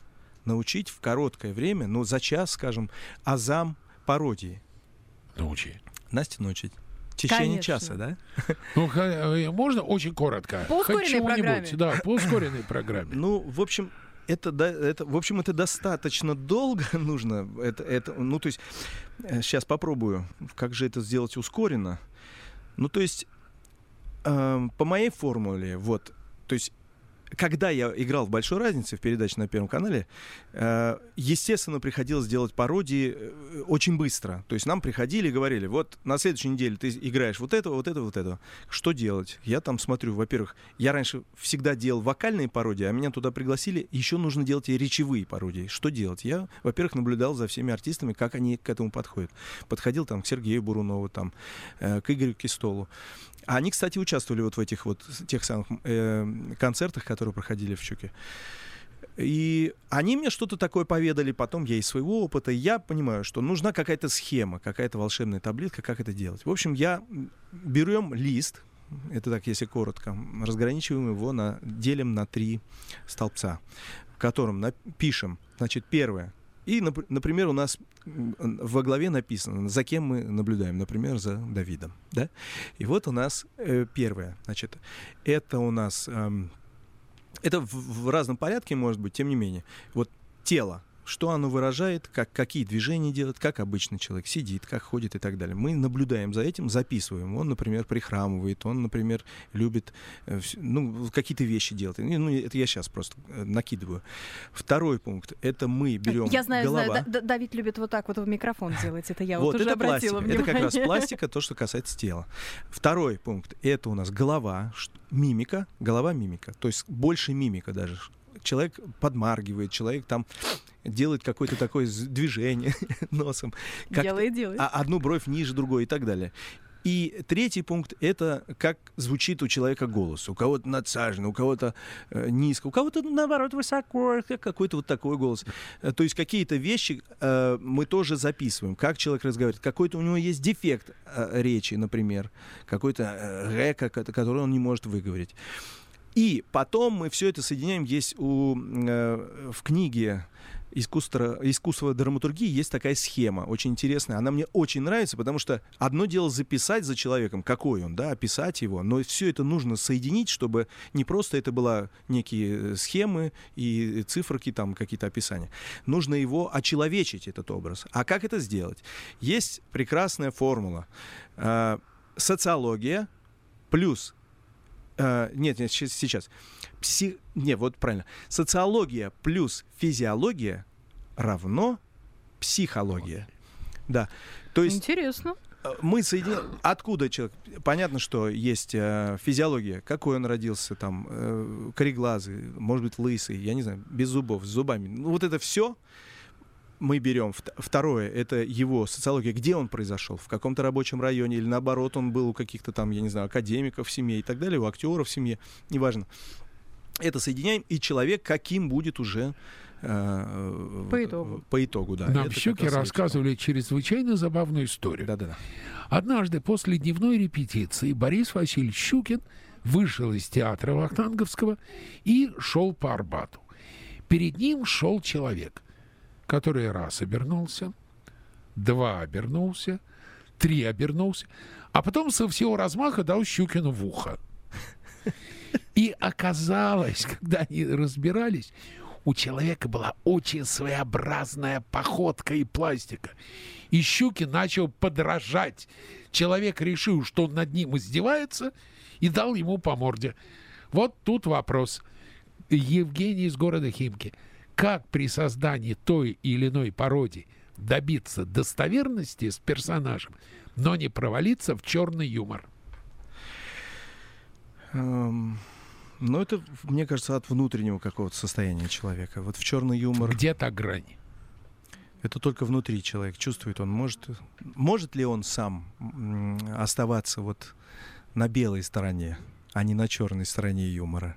Speaker 4: научить в короткое время, ну, за час, скажем, азам пародии.
Speaker 2: Научи.
Speaker 4: Настя научить? В течение
Speaker 3: Конечно.
Speaker 4: часа, да?
Speaker 2: Ну, э, можно очень коротко?
Speaker 3: По ускоренной программе.
Speaker 2: Да, по ускоренной программе.
Speaker 4: Ну, в общем, это, да, это, в общем, это достаточно долго нужно. Это, это, ну, то есть, сейчас попробую, как же это сделать ускоренно. Ну, то есть, эм, по моей формуле, вот, то есть, когда я играл в «Большой разнице» в передаче на Первом канале, э, естественно, приходилось делать пародии э, очень быстро. То есть нам приходили и говорили, вот на следующей неделе ты играешь вот это, вот это, вот это. Что делать? Я там смотрю, во-первых, я раньше всегда делал вокальные пародии, а меня туда пригласили, еще нужно делать и речевые пародии. Что делать? Я, во-первых, наблюдал за всеми артистами, как они к этому подходят. Подходил там к Сергею Бурунову, там, э, к Игорю Кистолу. А они, кстати, участвовали вот в этих вот тех самых э, концертах, которые проходили в Щуке. И они мне что-то такое поведали, потом я из своего опыта, я понимаю, что нужна какая-то схема, какая-то волшебная таблетка, как это делать. В общем, я берем лист, это так, если коротко, разграничиваем его, на, делим на три столбца, в котором напишем, значит, первое, и, нап- например, у нас во главе написано, за кем мы наблюдаем, например, за Давидом, да? И вот у нас э, первое, значит, это у нас, эм, это в разном порядке может быть, тем не менее, вот тело, что оно выражает, как, какие движения делает, как обычный человек сидит, как ходит и так далее. Мы наблюдаем за этим, записываем. Он, например, прихрамывает, он, например, любит э, ну, какие-то вещи делать. Ну, это я сейчас просто э, накидываю. Второй пункт. Это мы берем
Speaker 3: Я знаю,
Speaker 4: голова.
Speaker 3: знаю, Да- Да- Давид любит вот так вот в микрофон делать. Это я вот,
Speaker 4: Вот
Speaker 3: уже
Speaker 4: это
Speaker 3: обратила
Speaker 4: пластика.
Speaker 3: внимание.
Speaker 4: Это как раз пластика, то, что касается тела. Второй пункт. Это у нас голова, мимика, голова мимика. То есть больше мимика даже. Человек подмаргивает, человек там делает какое-то такое движение носом.
Speaker 3: Делает, делает.
Speaker 4: а одну бровь ниже другой и так далее. И третий пункт — это как звучит у человека голос. У кого-то надсаженно, у кого-то э, низко, у кого-то, наоборот, высоко, как какой-то вот такой голос. Э, То есть какие-то вещи э, мы тоже записываем. Как человек разговаривает. Какой-то у него есть дефект э, речи, например. Какой-то э, как- который он не может выговорить. И потом мы все это соединяем. Есть у, э, в книге искусство, искусство драматургии есть такая схема, очень интересная. Она мне очень нравится, потому что одно дело записать за человеком, какой он, да, описать его, но все это нужно соединить, чтобы не просто это была некие э, схемы и циферки, там какие-то описания. Нужно его очеловечить, этот образ. А как это сделать? Есть прекрасная формула. А, социология плюс... э, нет, нет, щи- сейчас. Пси... Не, вот правильно. Социология плюс физиология равно психология. Да. То есть
Speaker 3: Интересно.
Speaker 4: э, мы соединяем... Откуда человек? Понятно, что есть э, физиология. Какой он родился, там, э, кореглазый, может быть, лысый, я не знаю, без зубов, с зубами. Ну, вот это все мы берем. Вт- Второе, это его социология. Где он произошел? В каком-то рабочем районе? Или наоборот, он был у каких-то там, я не знаю, академиков в семье и так далее, у актеров в семье. Неважно. Это соединяем, и человек каким будет уже э,
Speaker 3: По итогу.
Speaker 4: По итогу, да.
Speaker 2: Нам
Speaker 4: Это
Speaker 2: в
Speaker 4: как
Speaker 2: Щуке
Speaker 4: раз и
Speaker 2: рассказывали чрезвычайно забавную историю.
Speaker 4: Да-да-да.
Speaker 2: Однажды после дневной репетиции Борис Васильевич Щукин вышел из театра Вахтанговского и шел по Арбату. Перед ним шел человек, который раз обернулся, два обернулся, три обернулся, а потом со всего размаха дал Щукину в ухо. И оказалось, когда они разбирались, у человека была очень своеобразная походка и пластика. И Щукин начал подражать. Человек решил, что он над ним издевается, и дал ему по морде. Вот тут вопрос. Евгений из города Химки. Как при создании той или иной пародии добиться достоверности с персонажем, но не провалиться в черный юмор?
Speaker 4: Эм, Ну, это, мне кажется, от внутреннего какого-то состояния человека. Вот в черный юмор
Speaker 2: Где та грань?
Speaker 4: это только внутри человек чувствует. Он может, может ли он сам оставаться вот на белой стороне, а не на черной стороне юмора.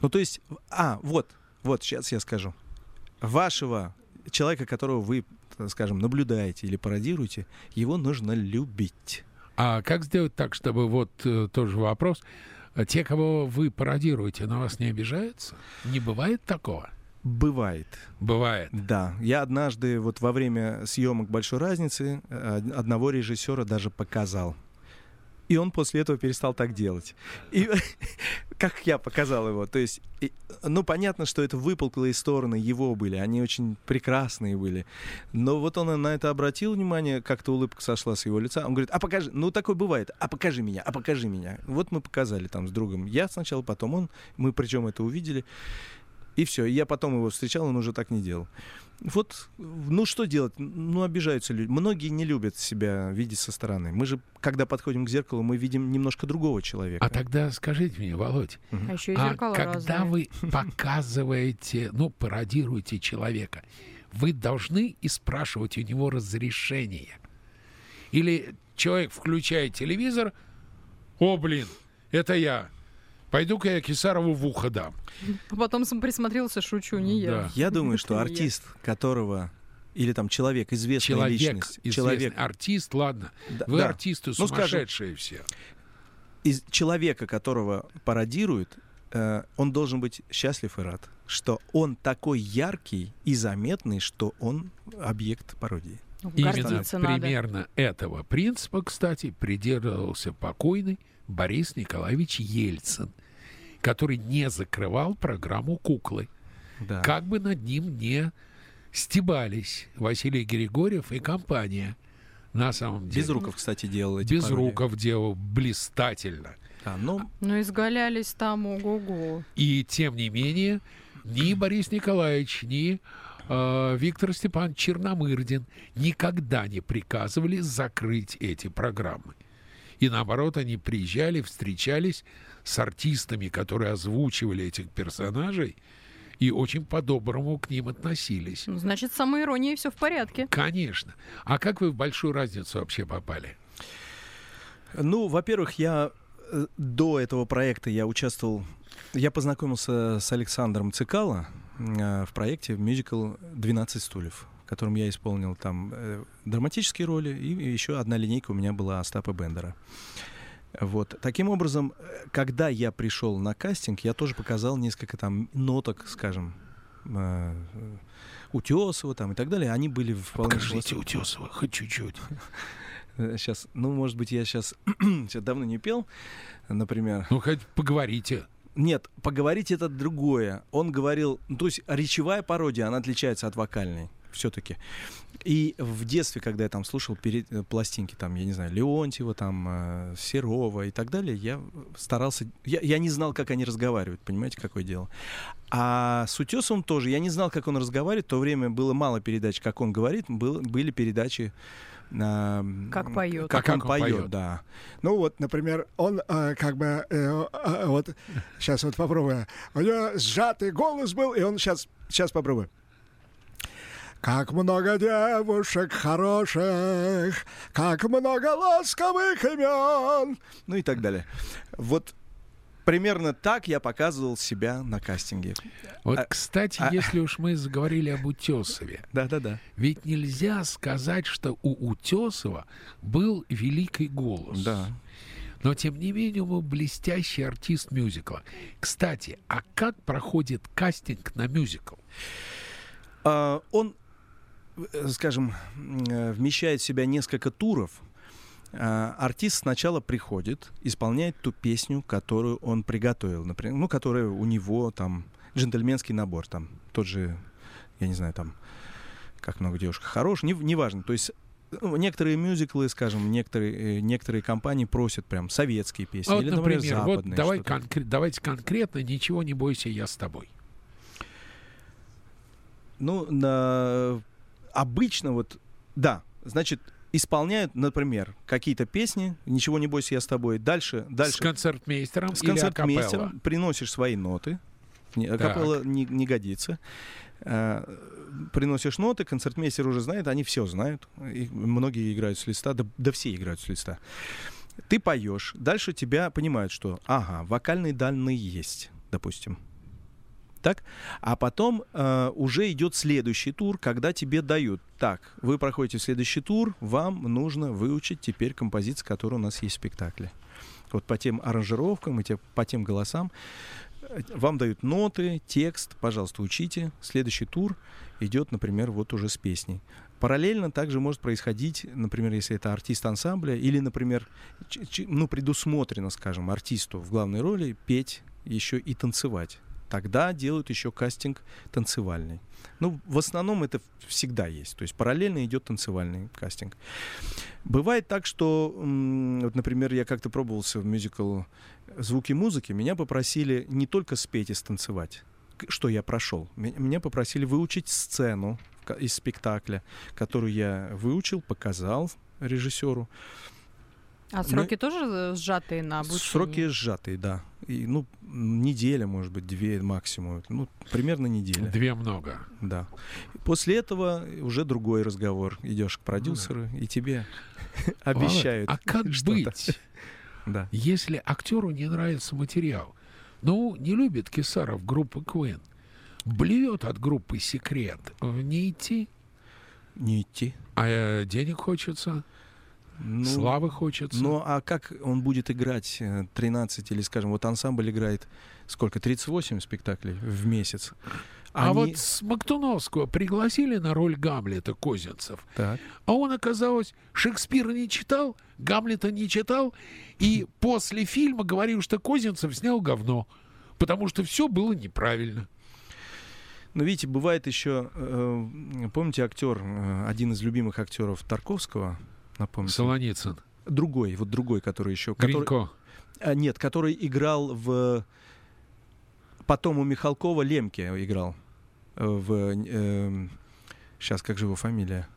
Speaker 4: Ну, то есть, а, вот, вот, сейчас я скажу. Вашего человека, которого вы, так скажем, наблюдаете или пародируете, его нужно любить.
Speaker 2: А как сделать так, чтобы вот э, тоже вопрос, а те, кого вы пародируете, на вас не обижаются? Не бывает такого?
Speaker 4: Бывает.
Speaker 2: Бывает.
Speaker 4: Да, я однажды вот во время съемок большой разницы э, одного режиссера даже показал. И он после этого перестал так делать. И как я показал его. То есть, и, ну, понятно, что это выпуклые стороны его были. Они очень прекрасные были. Но вот он на это обратил внимание, как-то улыбка сошла с его лица. Он говорит, а покажи, ну, такое бывает, а покажи меня, а покажи меня. Вот мы показали там с другом. Я сначала, потом он. Мы причем это увидели. И все. И я потом его встречал, он уже так не делал. Вот, ну что делать? Ну, обижаются люди. Многие не любят себя видеть со стороны. Мы же, когда подходим к зеркалу, мы видим немножко другого человека.
Speaker 2: А тогда скажите мне, Володь,
Speaker 3: А еще и
Speaker 2: а когда
Speaker 3: разные.
Speaker 2: вы показываете, ну, пародируете человека, вы должны и спрашивать у него разрешение. Или человек включает телевизор, о, блин, это я. Пойду-ка я Кисарову в ухо дам.
Speaker 3: А потом сам присмотрелся, шучу, не я.
Speaker 2: Да.
Speaker 4: Я думаю, что артист, которого или там человек, известная
Speaker 2: Человек,
Speaker 4: личность,
Speaker 2: известный
Speaker 4: человек,
Speaker 2: артист, ладно.
Speaker 4: Да,
Speaker 2: Вы
Speaker 4: да.
Speaker 2: артисты
Speaker 4: Ну, скажем,
Speaker 2: сумасшедшие все.
Speaker 4: из человека, которого пародируют, э, он должен быть счастлив и рад, что он такой яркий и заметный, что он объект пародии.
Speaker 3: Ну,
Speaker 2: Именно
Speaker 3: надо.
Speaker 2: примерно этого принципа, кстати, придерживался покойный Борис Николаевич Ельцин, который не закрывал программу «Куклы».
Speaker 4: Да.
Speaker 2: Как бы над ним не стебались Василий Григорьев и компания. На самом деле.
Speaker 4: Безруков, кстати, делал эти
Speaker 2: Без
Speaker 4: пародии.
Speaker 2: руков делал блистательно.
Speaker 4: Да, ну,
Speaker 3: Ну, изгалялись там, ого-го.
Speaker 2: И тем не менее, ни Борис Николаевич, ни э, Виктор Степан Черномырдин никогда не приказывали закрыть эти программы. И наоборот, они приезжали, встречались с артистами, которые озвучивали этих персонажей, и очень по-доброму к ним относились.
Speaker 3: Ну, значит, самой иронией все в порядке.
Speaker 2: Конечно. А как вы в большую разницу вообще попали?
Speaker 4: Ну, во-первых, я э, до этого проекта я участвовал, я познакомился с Александром Цикало э, в проекте мюзикл «12 стульев», в котором я исполнил там э, драматические роли, и еще одна линейка у меня была Остапа Бендера. Вот. Таким образом, э, когда я пришел на кастинг, я тоже показал несколько там ноток, скажем, э, э, Утесова там и так далее. Они были вполне
Speaker 2: Покажите Утесова хоть чуть-чуть.
Speaker 4: Сейчас, ну, может быть, я сейчас, сейчас давно не пел, например.
Speaker 2: Ну, хоть поговорите.
Speaker 4: Нет, поговорить это другое. Он говорил, ну, то есть речевая пародия, она отличается от вокальной. Все-таки. И в детстве, когда я там слушал перед, э, пластинки, там, я не знаю, Леонтьева, там, э, Серова и так далее, я старался... Я, я не знал, как они разговаривают, понимаете, какое дело. А с Утесовым тоже. Я не знал, как он разговаривает. В то время было мало передач, как он говорит. Был, были передачи а,
Speaker 3: Как поет.
Speaker 4: Как,
Speaker 2: А как
Speaker 4: он
Speaker 2: он
Speaker 4: поет,
Speaker 2: поет.
Speaker 4: да.
Speaker 6: Ну вот, например, он э, как бы э, э, вот сейчас вот попробую. У него сжатый голос был, и он сейчас сейчас попробую. Как много девушек хороших, как много ласковых имен.
Speaker 4: Ну и так далее. Вот примерно так я показывал себя на кастинге.
Speaker 2: Вот,
Speaker 4: А-
Speaker 2: кстати,
Speaker 4: а-
Speaker 2: если уж мы заговорили об Утесове,
Speaker 4: Да-да-да.
Speaker 2: ведь нельзя сказать, что у Утесова был великий голос.
Speaker 4: Да.
Speaker 2: Но, тем не менее, он блестящий артист мюзикла. Кстати, а как проходит кастинг на мюзикл?
Speaker 4: А, он, скажем, м, э, вмещает в себя несколько туров. А, Артист сначала приходит, исполняет ту песню, которую он приготовил, например, ну, которая у него там джентльменский набор, там тот же, я не знаю, там как много девушек хорош, не, неважно. То есть ну, некоторые мюзиклы, скажем, некоторые, э, некоторые компании просят прям советские песни
Speaker 2: вот,
Speaker 4: или, например,
Speaker 2: например, вот
Speaker 4: западные.
Speaker 2: давай
Speaker 4: что-то.
Speaker 2: конкре- давайте конкретно, ничего не бойся, я с тобой.
Speaker 4: Ну, на... обычно вот, да, значит, исполняют, например, какие-то песни, ничего не бойся, я с тобой. Дальше,
Speaker 2: С
Speaker 4: дальше
Speaker 2: концертмейстером
Speaker 4: с концертмейстером
Speaker 2: акапелла?
Speaker 4: приносишь свои ноты. Не, Акапелла не, не годится. А, приносишь ноты, концертмейстер уже знает, они все знают. И многие играют с листа, да, да все играют с листа. Ты поешь, дальше тебя понимают, что, ага, вокальные данные есть, допустим. Так? А потом э, уже идет следующий тур, когда тебе дают. Так, вы проходите следующий тур, вам нужно выучить теперь композиции, которые у нас есть в спектакле. Вот по тем аранжировкам и те, по тем голосам э, вам дают ноты, текст, пожалуйста, учите. Следующий тур идет, например, вот уже с песней. Параллельно также может происходить, например, если это артист ансамбля, или, например, ну, предусмотрено, скажем, артисту в главной роли петь еще и танцевать. Тогда делают еще кастинг танцевальный. Ну, в основном это всегда есть. То есть параллельно идет танцевальный кастинг. Бывает так, что, вот, например, я как-то пробовался в мюзикл «Звуки музыки», меня попросили не только спеть и станцевать, что я прошел. Ме- Меня попросили выучить сцену из спектакля, которую я выучил, показал режиссеру.
Speaker 3: А сроки тоже э, сжатые на обучение?
Speaker 4: Сроки сжатые, да. И, ну, неделя, может быть, две максимум. Ну, примерно неделя.
Speaker 2: Две много.
Speaker 4: Да. После этого уже другой разговор. Идешь к продюсеру, и тебе обещают.
Speaker 2: А как быть,
Speaker 4: Да.
Speaker 2: если актеру не нравится материал? Ну, не любит Кисаров группы Queen. Блюет от группы Секрет. Не идти.
Speaker 4: Не идти.
Speaker 2: А э, денег хочется,
Speaker 4: Ну,
Speaker 2: славы хочется.
Speaker 4: Ну, а как он будет играть э, 13 или, скажем, вот ансамбль играет сколько? 38 спектаклей в месяц.
Speaker 2: А
Speaker 4: Они-
Speaker 2: вот с Мактуновского пригласили на роль Гамлета Козинцев.
Speaker 4: Так.
Speaker 2: А он, оказалось, Шекспира не читал, Гамлета не читал, и после фильма говорил, что Козинцев снял говно, потому что все было неправильно.
Speaker 4: Ну, видите, бывает еще, э, помните, актер, э, один из любимых актеров Тарковского, напомните?
Speaker 2: Солоницын,
Speaker 4: Другой, вот другой, который еще... Который,
Speaker 2: Гринько.
Speaker 4: А, нет, который играл в... Потом у Михалкова Лемке играл. э, В... сейчас, как же его фамилия?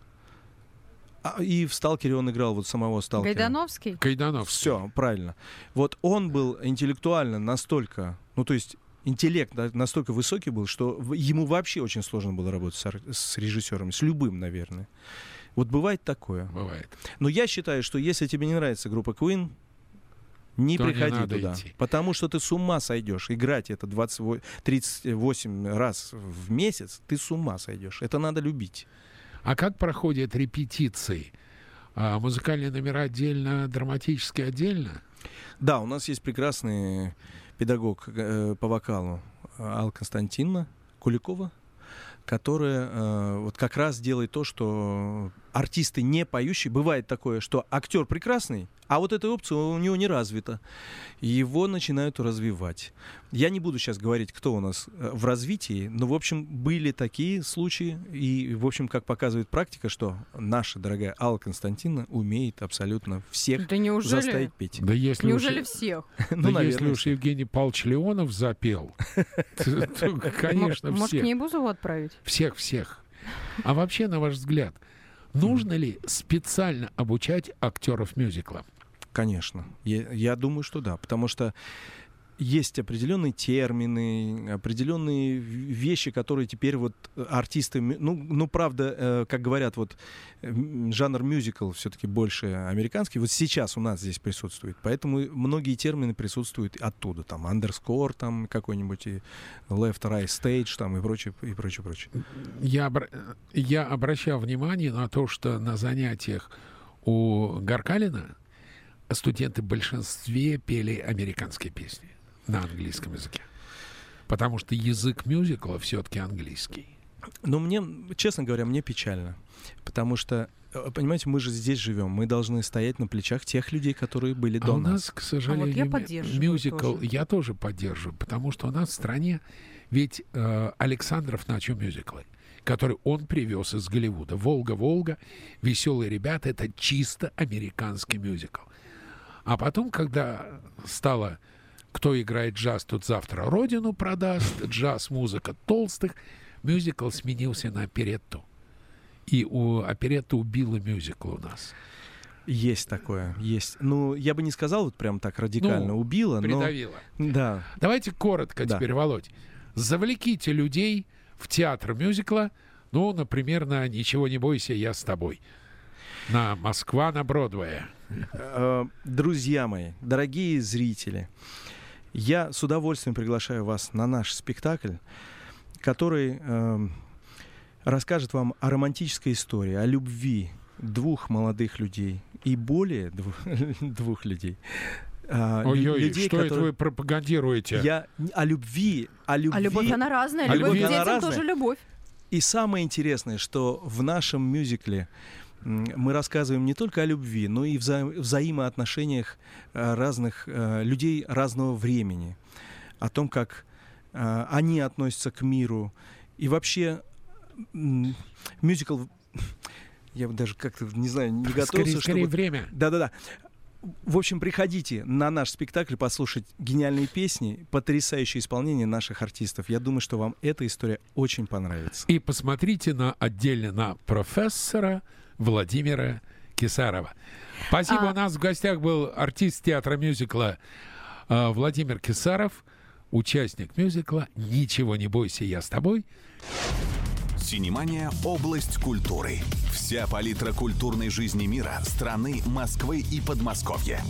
Speaker 4: А, и в «Сталкере» он играл вот самого «Сталкера».
Speaker 3: Гайдановский?
Speaker 2: Кайдановский.
Speaker 4: Все, правильно. Вот он был интеллектуально настолько, ну то есть интеллект настолько высокий был, что ему вообще очень сложно было работать с, с режиссером, с любым, наверное. Вот бывает такое.
Speaker 2: Бывает.
Speaker 4: Но я считаю, что если тебе не нравится группа Queen, не
Speaker 2: То не
Speaker 4: приходи
Speaker 2: надо
Speaker 4: туда.
Speaker 2: идти.
Speaker 4: Потому что ты с ума сойдешь. Играть это 20, 38 раз в месяц, ты с ума сойдешь. Это надо любить.
Speaker 2: А как проходят репетиции? А музыкальные номера отдельно, драматические отдельно?
Speaker 4: Да, у нас есть прекрасный педагог э, по вокалу э, Алла Константиновна Куликова, которая э, вот как раз делает то, что артисты не поющие, бывает такое, что актер прекрасный, а вот эта опция у него не развита. Его начинают развивать. Я не буду сейчас говорить, кто у нас э, в развитии, но, в общем, были такие случаи. И, в общем, как показывает практика, что наша дорогая Алла Константиновна умеет абсолютно всех
Speaker 3: Да неужели?
Speaker 4: заставить петь.
Speaker 2: Да если
Speaker 3: Неужели
Speaker 2: уж,
Speaker 3: всех?
Speaker 4: Ну,
Speaker 2: да если
Speaker 4: наверное,
Speaker 2: уж Евгений Павлович Леонов запел, то, конечно,
Speaker 3: Может, к
Speaker 2: всех.
Speaker 3: ней Бузову отправить?
Speaker 2: Всех, всех. А вообще, на ваш взгляд, нужно ли специально обучать актеров мюзикла?
Speaker 4: Конечно. Я, я думаю, что да. Потому что есть определенные термины, определенные вещи, которые теперь вот артисты, мю- ну, ну правда, э, как говорят, вот э, жанр мюзикл все-таки больше американский. Вот сейчас у нас здесь присутствует, поэтому многие термины присутствуют оттуда, там underscore, там какой-нибудь и left, right, stage, там и прочее, и прочее, прочее.
Speaker 2: Я, обра- я обращал внимание на то, что на занятиях у Гаркалина студенты в большинстве пели американские песни на английском языке. Потому что язык мюзикла все-таки английский.
Speaker 4: Но мне, честно говоря, мне печально. Потому что, э, понимаете, мы же здесь живем. Мы должны стоять на плечах тех людей, которые были
Speaker 2: А
Speaker 4: до
Speaker 2: у
Speaker 4: нас.
Speaker 2: нас, к сожалению,
Speaker 3: я
Speaker 2: мю-
Speaker 3: поддерживаю
Speaker 2: мюзикл,
Speaker 3: тоже.
Speaker 2: я тоже поддерживаю, потому что у нас в стране ведь э, Александров начал мюзиклы, который он привез из Голливуда. «Волга-Волга», «Веселые ребята» — это чисто американский мюзикл. А потом, когда стало «Кто играет джаз, тут завтра родину продаст», джаз-музыка толстых, мюзикл сменился на оперетту. И у оперетта убила мюзикл у нас.
Speaker 4: Есть такое, есть. Ну, я бы не сказал вот прям так радикально
Speaker 2: Ну,
Speaker 4: убило, но...
Speaker 2: Придавила.
Speaker 4: Да,
Speaker 2: Давайте коротко
Speaker 4: Да.
Speaker 2: теперь, Володь. Завлеките людей в театр мюзикла, ну, например, на «Ничего не бойся, я с тобой». На «Москва» на Бродвее.
Speaker 4: Э, Друзья мои, дорогие зрители, я с удовольствием приглашаю вас на наш спектакль, который эм, расскажет вам о романтической истории, о любви двух молодых людей и более двух, двух людей. А,
Speaker 2: Ой-ой,
Speaker 4: людей,
Speaker 2: что это
Speaker 4: которые-
Speaker 2: вы пропагандируете?
Speaker 4: Я о любви, о любви.
Speaker 3: А любовь, она разная.
Speaker 2: А
Speaker 3: любовь
Speaker 2: любовь,
Speaker 3: к
Speaker 4: она
Speaker 3: детям
Speaker 4: разная.
Speaker 3: тоже любовь.
Speaker 4: И самое интересное, что в нашем мюзикле мы рассказываем не только о любви, но и вза- взаимоотношениях э, разных э, людей разного времени, о том, как э, они относятся к миру. И вообще мюзикл, я даже как-то не знаю, не готовился,
Speaker 2: скорее, скорее
Speaker 4: чтобы
Speaker 2: время.
Speaker 4: да-да-да. В общем, приходите на наш спектакль послушать гениальные песни, потрясающее исполнение наших артистов. Я думаю, что вам эта история очень понравится.
Speaker 2: И посмотрите на отдельно на профессора Владимира Кисарова. Спасибо.
Speaker 3: А-
Speaker 2: У нас в гостях был артист театра мюзикла э, Владимир Кисаров, участник мюзикла «Ничего не бойся, я с тобой».
Speaker 1: Синемания – область культуры. Вся палитра культурной жизни мира, страны, Москвы и Подмосковья.